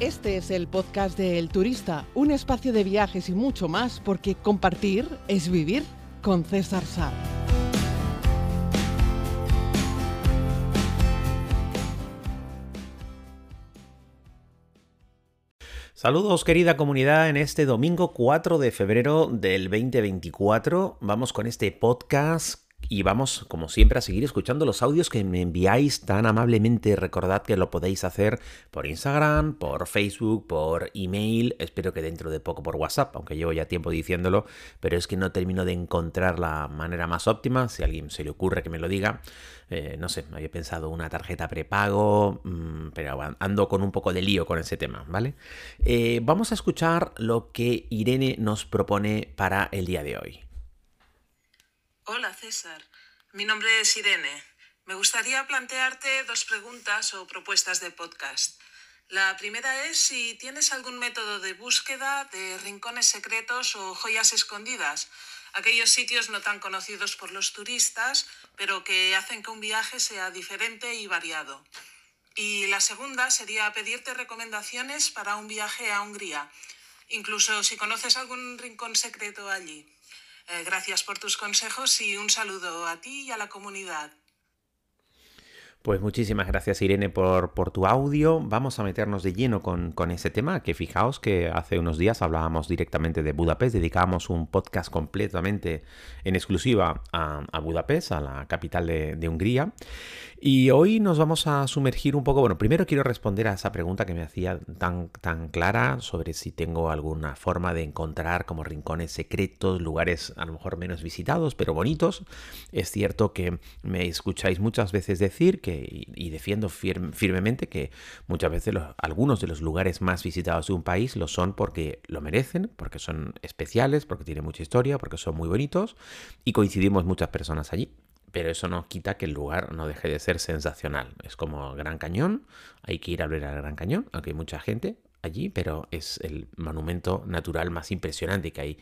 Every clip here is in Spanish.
Este es el podcast de El Turista, un espacio de viajes y mucho más, porque compartir es vivir con César Sá. Saludos querida comunidad en este domingo 4 de febrero del 2024. Vamos con este podcast y vamos, como siempre, a seguir escuchando los audios que me enviáis tan amablemente. Recordad que lo podéis hacer por Instagram, por Facebook, por email. Espero que dentro de poco por WhatsApp, aunque llevo ya tiempo diciéndolo, pero es que no termino de encontrar la manera más óptima. Si a alguien se le ocurre que me lo diga, eh, no sé, había pensado una tarjeta prepago, mm, pero ando con un poco de lío con ese tema, ¿vale? Eh, vamos a escuchar lo que Irene nos propone para el día de hoy. Hola César, mi nombre es Irene. Me gustaría plantearte dos preguntas o propuestas de podcast. La primera es si tienes algún método de búsqueda de rincones secretos o joyas escondidas, aquellos sitios no tan conocidos por los turistas, pero que hacen que un viaje sea diferente y variado. Y la segunda sería pedirte recomendaciones para un viaje a Hungría, incluso si conoces algún rincón secreto allí. Eh, gracias por tus consejos y un saludo a ti y a la comunidad. Pues muchísimas gracias Irene por, por, tu audio. Vamos a meternos de lleno con, con, ese tema, que fijaos que hace unos días hablábamos directamente de Budapest, dedicábamos un podcast completamente en exclusiva a, a Budapest, a la capital de, de Hungría. Y hoy nos vamos a sumergir un poco, bueno, primero quiero responder a esa pregunta que me hacía tan, tan clara sobre si tengo alguna forma de encontrar como rincones secretos, lugares a lo mejor menos visitados, pero bonitos. Es cierto que me escucháis muchas veces decir que, y, defiendo firmemente que muchas veces algunos de los lugares más visitados de un país lo son porque lo merecen, porque son especiales, porque tienen mucha historia, porque son muy bonitos y coincidimos muchas personas allí pero eso no quita que el lugar no deje de ser sensacional. Es como Gran Cañón, hay que ir a ver al Gran Cañón, aunque hay mucha gente allí, pero es el monumento natural más impresionante que hay.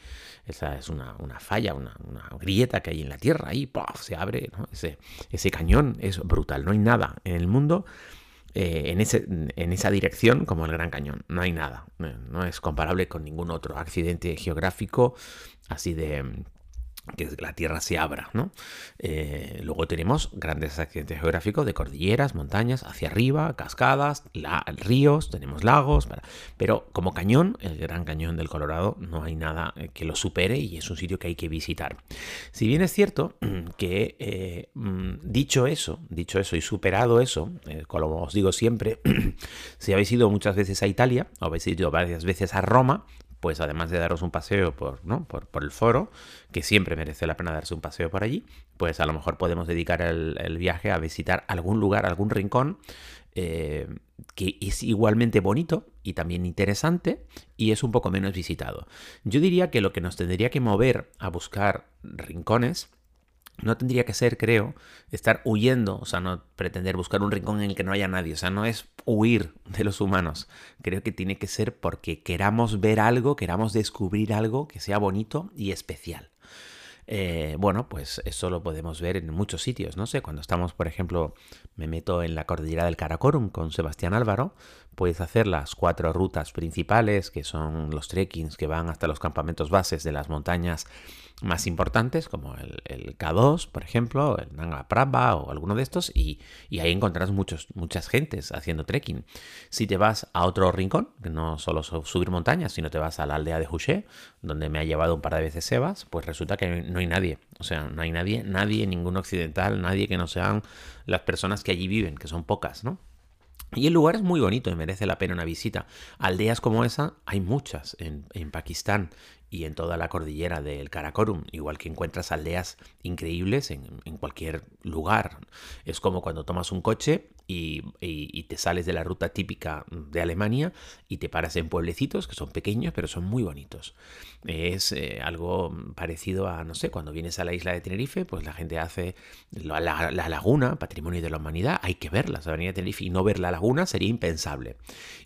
Esa es una, falla, una, grieta que hay en la tierra, ahí se abre, ese, ese cañón es brutal, no hay nada en el mundo. Eh, en, ese, en esa dirección como el Gran Cañón. No hay nada. No es comparable con ningún otro accidente geográfico así de, que la Tierra se abra, ¿no? Eh, luego tenemos grandes accidentes geográficos de cordilleras, montañas, hacia arriba, cascadas, ríos, tenemos lagos, pero como cañón, el Gran Cañón del Colorado, no hay nada eh, que lo supere y es un sitio que hay que visitar. Si bien es cierto que eh, mm, dicho eso, dicho eso y superado eso, como os digo siempre, si habéis ido muchas veces a Italia o habéis ido varias veces a Roma, pues además de daros un paseo por, ¿no? por, el foro, que siempre merece la pena darse un paseo por allí, pues a lo mejor podemos dedicar el, viaje a visitar algún lugar, algún rincón eh, que es igualmente bonito y también interesante y es un poco menos visitado. Yo diría que lo que nos tendría que mover a buscar rincones no tendría que ser, creo, estar huyendo, o sea, no pretender buscar un rincón en el que no haya nadie, o sea, no es huir de los humanos, creo que tiene que ser porque queramos ver algo, queramos descubrir algo que sea bonito y especial. Eh, bueno, pues eso lo podemos ver en muchos sitios, no sé, cuando estamos, por ejemplo, me meto en la cordillera del Karakorum con Sebastián Álvaro, puedes hacer las cuatro rutas principales, que son los trekkings que van hasta los campamentos bases de las montañas más importantes, como el, K2, por ejemplo, el Nanga Prabha o alguno de estos, y, ahí encontrarás muchos, muchas gentes haciendo trekking. Si te vas a otro rincón, que no solo subir montañas, sino te vas a la aldea de Juché, donde me ha llevado un par de veces Sebas, pues resulta que no hay nadie. O sea, no hay nadie, nadie, ningún occidental, nadie que no sean las personas que allí viven, que son pocas, ¿no? Y el lugar es muy bonito y merece la pena una visita. Aldeas como esa hay muchas en, en Pakistán y en toda la cordillera del Karakorum, igual que encuentras aldeas increíbles en, cualquier lugar. Es como cuando tomas un coche y, te sales de la ruta típica de Alemania y te paras en pueblecitos que son pequeños pero son muy bonitos. Es eh, algo parecido a, no sé, cuando vienes a la isla de Tenerife, pues la gente hace la, laguna, patrimonio de la humanidad, hay que verla, o venir a Tenerife y no ver la laguna sería impensable.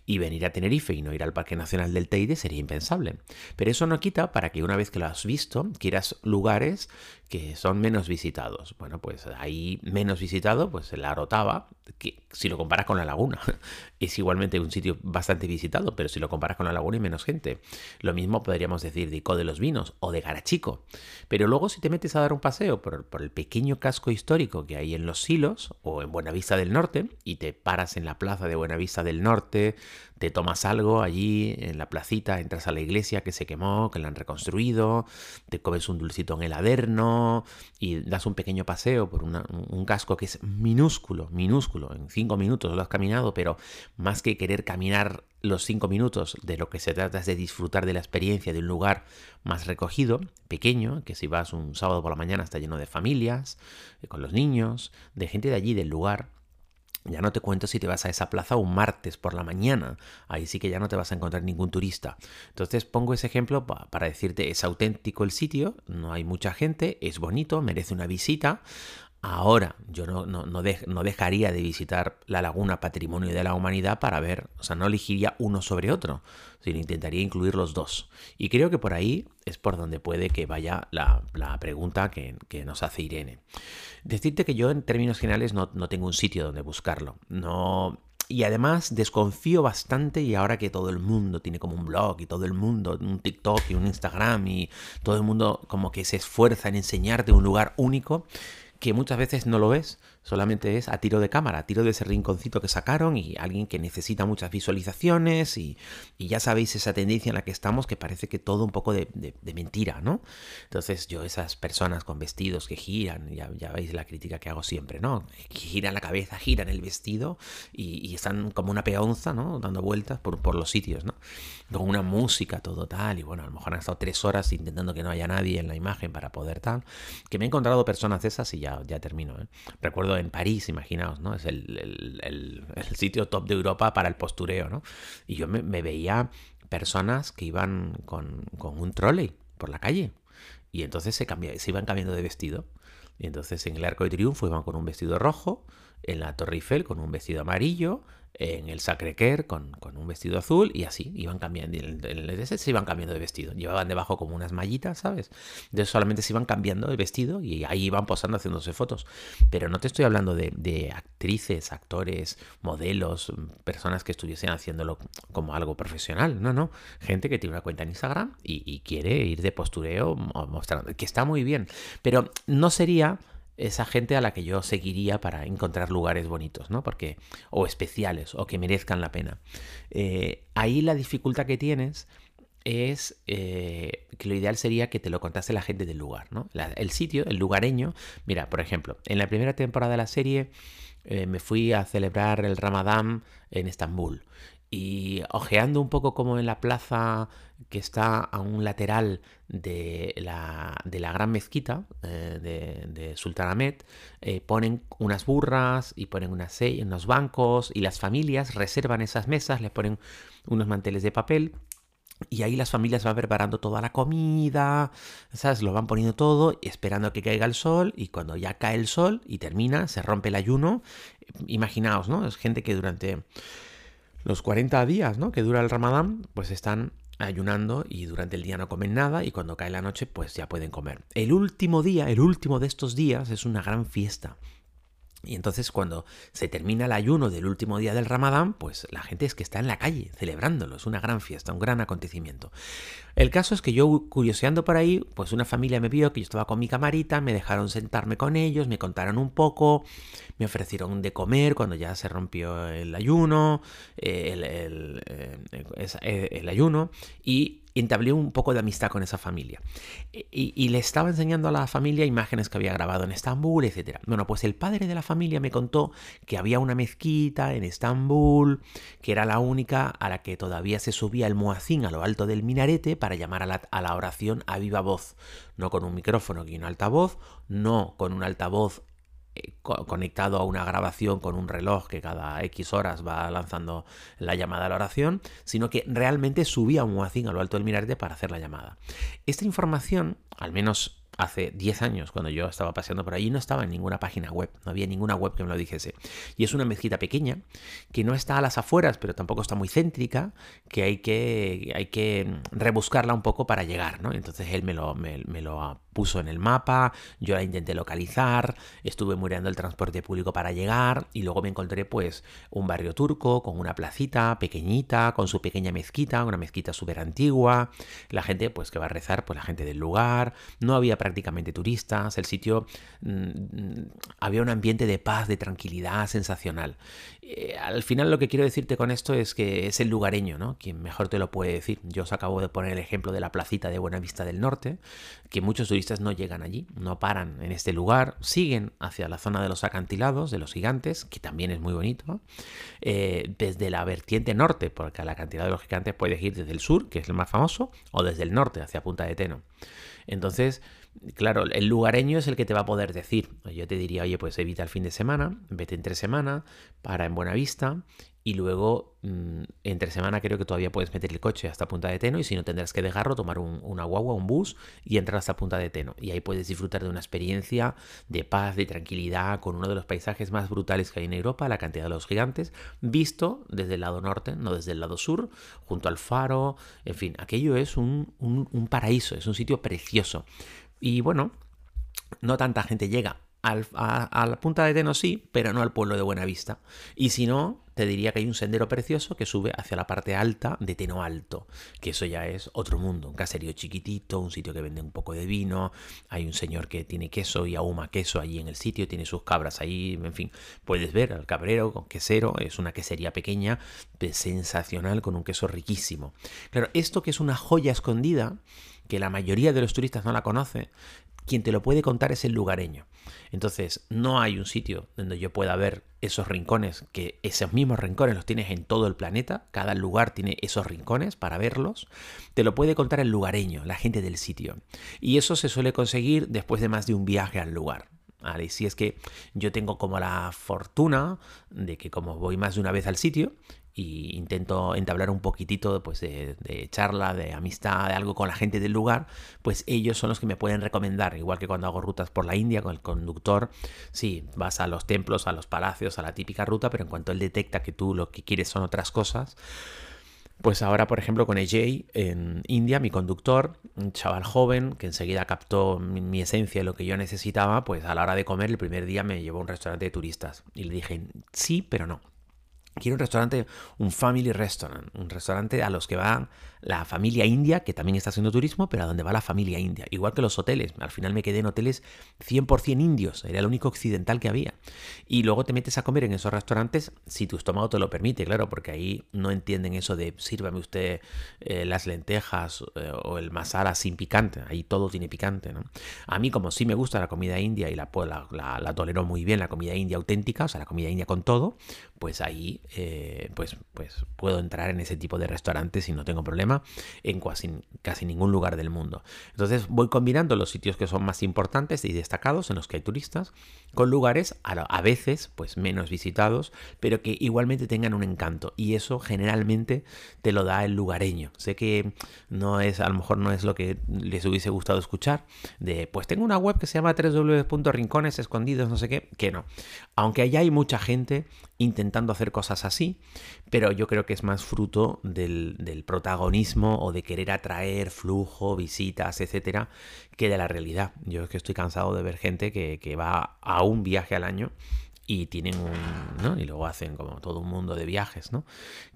Y venir a Tenerife y no ir al Parque Nacional del Teide sería impensable. Pero eso no quita para que una vez que lo has visto, quieras lugares que son menos visitados. Bueno, pues ahí menos visitado, pues la Arotava, que si lo comparas con la laguna, es igualmente un sitio bastante visitado, pero si lo comparas con la laguna hay menos gente. Lo mismo podríamos decir de Ico de los Vinos o de Garachico. Pero luego si te metes a dar un paseo por, por el pequeño casco histórico que hay en Los Silos o en Buenavista del Norte y te paras en la plaza de Buenavista del Norte, te tomas algo allí en la placita, entras a la iglesia que se quemó, que la han reconstruido, te comes un dulcito en el aderno y das un pequeño paseo por un casco que es minúsculo, minúsculo, en cinco minutos lo has caminado, pero más que querer caminar los cinco minutos, de lo que se trata es de disfrutar de la experiencia de un lugar más recogido, pequeño, que si vas un sábado por la mañana está lleno de familias, eh, con los niños, de gente de allí, del lugar ya no te cuento si te vas a esa plaza un martes por la mañana. Ahí sí que ya no te vas a encontrar ningún turista. Entonces pongo ese ejemplo para decirte, es auténtico el sitio, no hay mucha gente, es bonito, merece una visita. Ahora, yo no, no, dejaría de visitar la laguna Patrimonio de la Humanidad para ver, o sea, no elegiría uno sobre otro, sino intentaría incluir los dos. Y creo que por ahí es por donde puede que vaya la, pregunta que, que, nos hace Irene. Decirte que yo en términos generales no, tengo un sitio donde buscarlo. No, y además desconfío bastante y ahora que todo el mundo tiene como un blog y todo el mundo un TikTok y un Instagram y todo el mundo como que se esfuerza en enseñarte un lugar único, que muchas veces no lo es, solamente es a tiro de cámara, a tiro de ese rinconcito que sacaron y alguien que necesita muchas visualizaciones y, ya sabéis esa tendencia en la que estamos que parece que todo un poco de, mentira, ¿no? Entonces yo esas personas con vestidos que giran, ya, ya, veis la crítica que hago siempre, ¿no? Giran la cabeza, giran el vestido y, están como una peonza, ¿no? Dando vueltas por, por los sitios, ¿no? Con una música, todo tal, y bueno, a lo mejor han estado tres horas intentando que no haya nadie en la imagen para poder tal, que me he encontrado personas de esas y ya ya, termino. ¿eh? Recuerdo en París, imaginaos, ¿no? Es el, sitio top de Europa para el postureo, ¿no? Y yo me, veía personas que iban con, un trolley por la calle. Y entonces se, se iban cambiando de vestido. Y entonces en el Arco de Triunfo iban con un vestido rojo, en la Torre Eiffel con un vestido amarillo, en el Sacré-Cœur con, un vestido azul y así iban cambiando. En el se iban cambiando de vestido. Llevaban debajo como unas mallitas, ¿sabes? Entonces solamente se iban cambiando de vestido y ahí iban posando haciéndose fotos. Pero no te estoy hablando de, actrices, actores, modelos, personas que estuviesen haciéndolo como algo profesional. No, no. Gente que tiene una cuenta en Instagram y, y quiere ir de postureo mostrando que está muy bien. Pero no sería esa gente a la que yo seguiría para encontrar lugares bonitos, ¿no? Porque, o especiales, o que merezcan la pena. Eh, ahí la dificultad que tienes es eh, que lo ideal sería que te lo contase la gente del lugar, ¿no? el sitio, el lugareño. Mira, por ejemplo, en la primera temporada de la serie eh, me fui a celebrar el Ramadán en Estambul y ojeando un poco como en la plaza que está a un lateral de la, de la gran mezquita eh, de, de eh, ponen unas burras y ponen unas, unos bancos y las familias reservan esas mesas, les ponen unos manteles de papel y ahí las familias van preparando toda la comida, ¿sabes? Lo van poniendo todo, esperando a que caiga el sol, y cuando ya cae el sol y termina, se rompe el ayuno. Imaginaos, ¿no? Es gente que durante los 40 días ¿no? que dura el ramadán, pues están ayunando y durante el día no comen nada y cuando cae la noche pues ya pueden comer. El último día, el último de estos días es una gran fiesta. Y entonces cuando se termina el ayuno del último día del Ramadán, pues la gente es que está en la calle celebrándolo, es una gran fiesta, un gran acontecimiento. El caso es que yo curioseando por ahí, pues una familia me vio que yo estaba con mi camarita, me dejaron sentarme con ellos, me contaron un poco, me ofrecieron de comer cuando ya se rompió el ayuno, eh, el, eh, el ayuno, y entablé un poco de amistad con esa familia. Y, le estaba enseñando a la familia imágenes que había grabado en Estambul, etc. Bueno, pues el padre de la familia me contó que había una mezquita en Estambul, que era la única a la que todavía se subía el muacín a lo alto del minarete para llamar a la, a la oración a viva voz. No con un micrófono y un altavoz, no con un altavoz conectado a una grabación con un reloj que cada X horas va lanzando la llamada a la oración, sino que realmente subía un muacín a lo alto del minarete para hacer la llamada. Esta información, al menos hace 10 años, cuando yo estaba paseando por allí, no estaba en ninguna página web, no había ninguna web que me lo dijese. Y es una mezquita pequeña, que no está a las afueras, pero tampoco está muy céntrica, que hay que, hay que rebuscarla un poco para llegar, ¿no? Entonces él me lo, me, me lo puso en el mapa, yo la intenté localizar, estuve muriendo el transporte público para llegar y luego me encontré pues un barrio turco con una placita pequeñita, con su pequeña mezquita, una mezquita súper antigua, la gente pues que va a rezar, pues la gente del lugar, no había prácticamente turistas, el sitio mmm, había un ambiente de paz, de tranquilidad sensacional. Eh, al final lo que quiero decirte con esto es que es el lugareño, ¿no? Quien mejor te lo puede decir. Yo os acabo de poner el ejemplo de la placita de Buenavista del Norte, que muchos turistas no llegan allí, no paran en este lugar, siguen hacia la zona de los acantilados, de los gigantes, que también es muy bonito, eh, desde la vertiente norte, porque al acantilado de los gigantes puedes ir desde el sur, que es el más famoso, o desde el norte, hacia Punta de Teno. Entonces, claro, el lugareño es el que te va a poder decir. Yo te diría, oye, pues evita el fin de semana, vete entre semana, para en Buena Vista y luego mmm, entre semana creo que todavía puedes meter el coche hasta Punta de Teno y si no tendrás que dejarlo, tomar un, una guagua, un bus y entrar hasta Punta de Teno. Y ahí puedes disfrutar de una experiencia de paz, de tranquilidad, con uno de los paisajes más brutales que hay en Europa, la cantidad de los gigantes, visto desde el lado norte, no desde el lado sur, junto al faro, en fin, aquello es un paraíso, es un sitio precioso. Y bueno, no tanta gente llega. Al, a, la punta de Teno sí, pero no al pueblo de Buenavista. Y si no, te diría que hay un sendero precioso que sube hacia la parte alta de Teno Alto, que eso ya es otro mundo, un caserío chiquitito, un sitio que vende un poco de vino, hay un señor que tiene queso y ahuma queso allí en el sitio, tiene sus cabras ahí, en fin, puedes ver al cabrero con quesero, es una quesería pequeña, sensacional, con un queso riquísimo. Claro, esto que es una joya escondida, que la mayoría de los turistas no la conoce, quien te lo puede contar es el lugareño. Entonces, no hay un sitio donde yo pueda ver esos rincones, que esos mismos rincones los tienes en todo el planeta, cada lugar tiene esos rincones para verlos, te lo puede contar el lugareño, la gente del sitio. Y eso se suele conseguir después de más de un viaje al lugar. ¿Vale? Si es que yo tengo como la fortuna de que como voy más de una vez al sitio, y intento entablar un poquitito pues, de, charla, de amistad, de algo con la gente del lugar, pues ellos son los que me pueden recomendar, igual que cuando hago rutas por la India con el conductor, sí, vas a los templos, a los palacios, a la típica ruta, pero en cuanto él detecta que tú lo que quieres son otras cosas, pues ahora, por ejemplo, con AJ en India, mi conductor, un chaval joven que enseguida captó mi, mi, esencia y lo que yo necesitaba, pues a la hora de comer el primer día me llevó a un restaurante de turistas y le dije, sí, pero no. Quiero un restaurante, un family restaurant, un restaurante a los que va la familia india, que también está haciendo turismo, pero a donde va la familia india. Igual que los hoteles. Al final me quedé en hoteles 100% indios, era el único occidental que había. Y luego te metes a comer en esos restaurantes si tu estómago te lo permite, claro, porque ahí no entienden eso de sírvame usted eh, las lentejas eh, o el masala sin picante. Ahí todo tiene picante, ¿no? A mí, como sí me gusta la comida india y la, pues, la, tolero muy bien, la comida india auténtica, o sea, la comida india con todo, pues ahí eh, pues, pues puedo entrar en ese tipo de restaurantes y no tengo problema en casi, casi ningún lugar del mundo. Entonces voy combinando los sitios que son más importantes y destacados en los que hay turistas con lugares a, veces pues menos visitados, pero que igualmente tengan un encanto y eso generalmente te lo da el lugareño. Sé que no es a lo mejor no es lo que les hubiese gustado escuchar de pues tengo una web que se llama www.rincones escondidos no sé qué, que no. Aunque allá hay mucha gente intentando hacer cosas así, pero yo creo que es más fruto del, protagonismo o de querer atraer flujo, visitas, etcétera, que de la realidad. Yo es que estoy cansado de ver gente que, que va a un viaje al año y tienen un ¿no? y luego hacen como todo un mundo de viajes no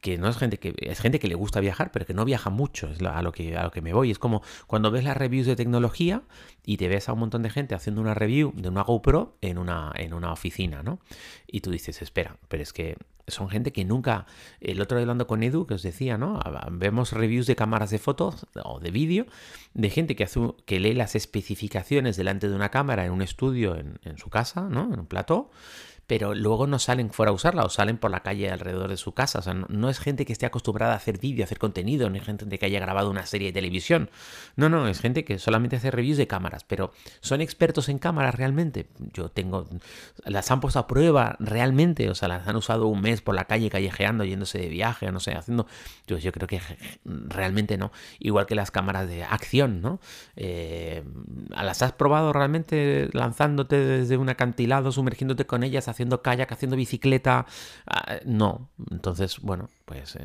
que no es gente que es gente que le gusta viajar pero que no viaja mucho es a lo que a lo que me voy es como cuando ves las reviews de tecnología y te ves a un montón de gente haciendo una review de una GoPro en una en una oficina no y tú dices espera pero es que son gente que nunca. El otro día hablando con Edu, que os decía, ¿no? Vemos reviews de cámaras de fotos o de vídeo de gente que, hace, que lee las especificaciones delante de una cámara en un estudio en, en su casa, ¿no? En un plató pero luego no salen fuera a usarla o salen por la calle alrededor de su casa. O sea, no, es gente que esté acostumbrada a hacer vídeo, a hacer contenido, no es gente que haya grabado una serie de televisión. No, no, es gente que solamente hace reviews de cámaras, pero ¿son expertos en cámaras realmente? Yo tengo, las han puesto a prueba realmente, o sea, las han usado un mes por la calle callejeando, yéndose de viaje, no sé, haciendo... Yo, yo creo que realmente no. Igual que las cámaras de acción, ¿no? Eh, ¿Las has probado realmente lanzándote desde un acantilado, sumergiéndote con ellas, haciendo kayak, haciendo bicicleta? Ah, no. Entonces, bueno, pues,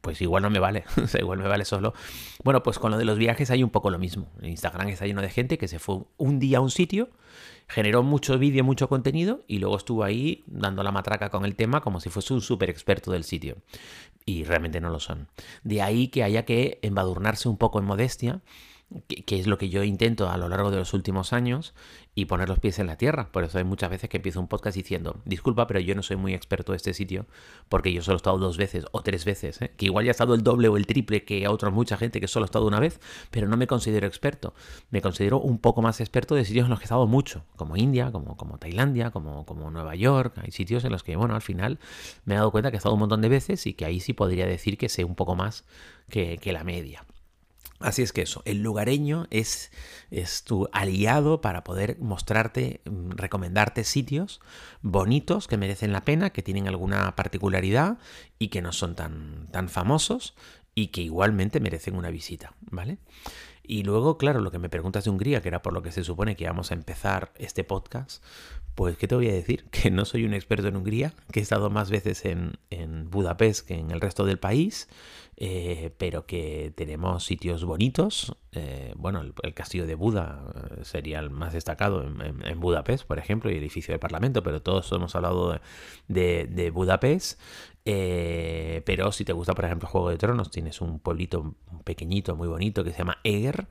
pues igual no me vale. igual me vale solo. Bueno, pues con lo de los viajes hay un poco lo mismo. Instagram está lleno de gente que se fue un día a un sitio generó mucho vídeo, mucho contenido y luego estuvo ahí dando la matraca con el tema como si fuese un súper experto del sitio. Y realmente no lo son. De ahí que haya que embadurnarse un poco en modestia que, es lo que yo intento a lo largo de los últimos años y poner los pies en la tierra. Por eso hay muchas veces que empiezo un podcast diciendo, disculpa, pero yo no soy muy experto de este sitio porque yo solo he estado dos veces o tres veces, ¿eh? que igual ya he estado el doble o el triple que a otra mucha gente que solo ha estado una vez, pero no me considero experto. Me considero un poco más experto de sitios en los que he estado mucho, como India, como, como Tailandia, como, como Nueva York. Hay sitios en los que, bueno, al final me he dado cuenta que he estado un montón de veces y que ahí sí podría decir que sé un poco más que, que la media. Así es que eso, el lugareño es, es, tu aliado para poder mostrarte, mm, recomendarte sitios bonitos que merecen la pena, que tienen alguna particularidad y que no son tan, tan famosos y que igualmente merecen una visita, ¿vale? Y luego, claro, lo que me preguntas de Hungría, que era por lo que se supone que vamos a empezar este podcast, pues, ¿qué te voy a decir? Que no soy un experto en Hungría, que he estado más veces en, Budapest que en el resto del país, eh, pero que tenemos sitios bonitos. Eh, bueno, el, castillo de Buda eh, sería el más destacado en, Budapest, por ejemplo, y el edificio del Parlamento, pero todos hemos hablado de, de Budapest. pero si te gusta, por ejemplo, Juego de Tronos, tienes un pueblito pequeñito, muy bonito, que se llama Eger,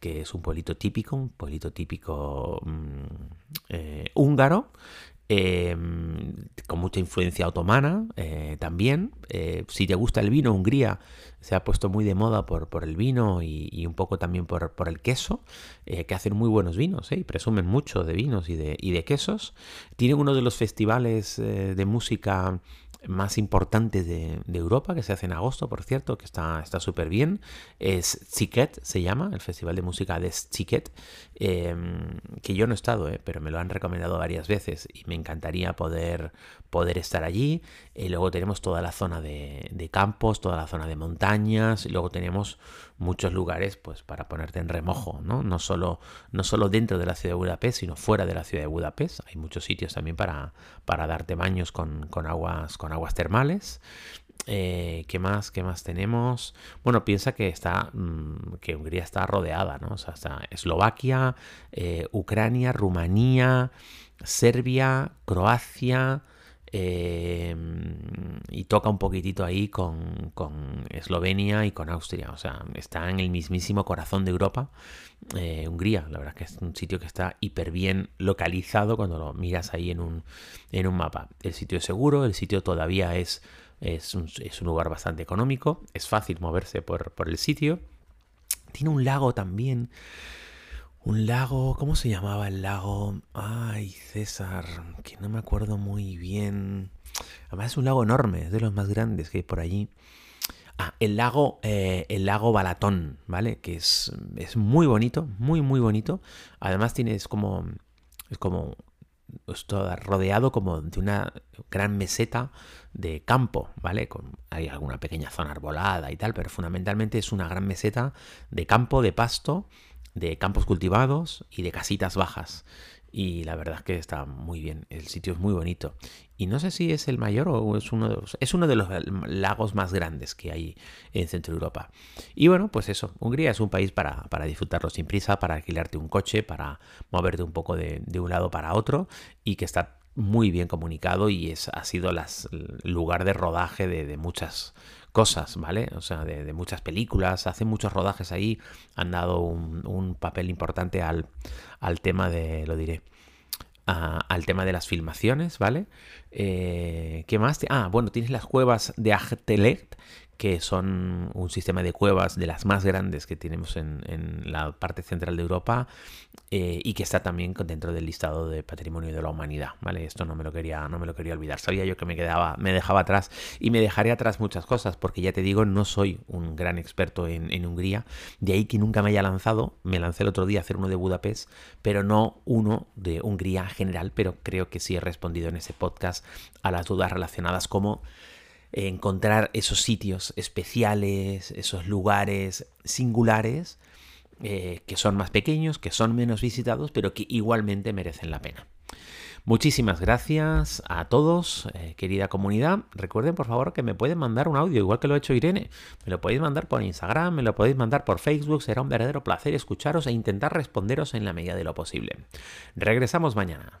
que es un pueblito típico, un pueblito típico mm, húngaro, Em, con mucha influencia otomana eh, también. Eh, si te gusta el vino, Hungría se ha puesto muy de moda por, el vino y, un poco también por, el queso, eh, que hacen muy buenos vinos y presumen mucho de vinos y de, y de quesos. Tienen uno de los festivales de música más importantes de, Europa, que se hace en agosto, por cierto, que está súper bien. Es Chiquet, se llama, el Festival de Música de Chiquet, em, que yo no he estado, eh, pero me lo han recomendado varias veces y me encantaría poder, poder estar allí. Y luego tenemos toda la zona de, de, campos, toda la zona de montañas, y luego tenemos muchos lugares pues, para ponerte en remojo, ¿no? No solo, no solo dentro de la ciudad de Budapest, sino fuera de la ciudad de Budapest. Hay muchos sitios también para, para darte baños con, con aguas, con aguas termales. Eh, ¿Qué más? ¿Qué más tenemos? Bueno, piensa que está. Mm, que Hungría está rodeada, ¿no? O sea, está Eslovaquia, eh, Ucrania, Rumanía, Serbia, Croacia. Em, y toca un poquitito ahí con, Eslovenia y con Austria. O sea, está en el mismísimo corazón de Europa. Eh, Hungría, la verdad que es un sitio que está hiper bien localizado cuando lo miras ahí en un, en un mapa. El sitio es seguro, el sitio todavía es, es, un, lugar bastante económico, es fácil moverse por, por el sitio. Tiene un lago también un lago, ¿cómo se llamaba el lago? Ay, César, que no me acuerdo muy bien. Además es un lago enorme, es de los más grandes que hay por allí. Ah, el lago, eh, el lago Balatón, ¿vale? Que es, es muy bonito, muy, muy bonito. Además tienes como, es como, está rodeado como de una gran meseta de campo, ¿vale? Con, hay alguna pequeña zona arbolada y tal, pero fundamentalmente es una gran meseta de campo, de pasto, de campos cultivados y de casitas bajas. Y la verdad es que está muy bien, el sitio es muy bonito. Y no sé si es el mayor o es uno de los, es uno de los lagos más grandes que hay en Centro Europa. Y bueno, pues eso, Hungría es un país para, para disfrutarlo sin prisa, para alquilarte un coche, para moverte un poco de, un lado para otro y que está muy bien comunicado y es, ha sido el lugar de rodaje de, de muchas cosas, ¿vale? O sea, de, muchas películas, hacen muchos rodajes ahí, han dado un, papel importante al, al, tema de, lo diré, al tema de las filmaciones, ¿vale? Eh, ¿Qué más? Ah, bueno, tienes las cuevas de Agtelet, que son un sistema de cuevas de las más grandes que tenemos en, la parte central de Europa eh, y que está también dentro del listado de patrimonio de la humanidad, ¿vale? Esto no me lo quería, no me lo quería olvidar. Sabía yo que me quedaba, me dejaba atrás y me dejaré atrás muchas cosas, porque ya te digo, no soy un gran experto en, Hungría, de ahí que nunca me haya lanzado. Me lancé el otro día a hacer uno de Budapest, pero no uno de Hungría general, pero creo que sí he respondido en ese podcast a las dudas relacionadas como encontrar esos sitios especiales, esos lugares singulares, eh, que son más pequeños, que son menos visitados, pero que igualmente merecen la pena. Muchísimas gracias a todos, eh, querida comunidad. Recuerden, por favor, que me pueden mandar un audio, igual que lo ha hecho Irene. Me lo podéis mandar por Instagram, me lo podéis mandar por Facebook. Será un verdadero placer escucharos e intentar responderos en la medida de lo posible. Regresamos mañana.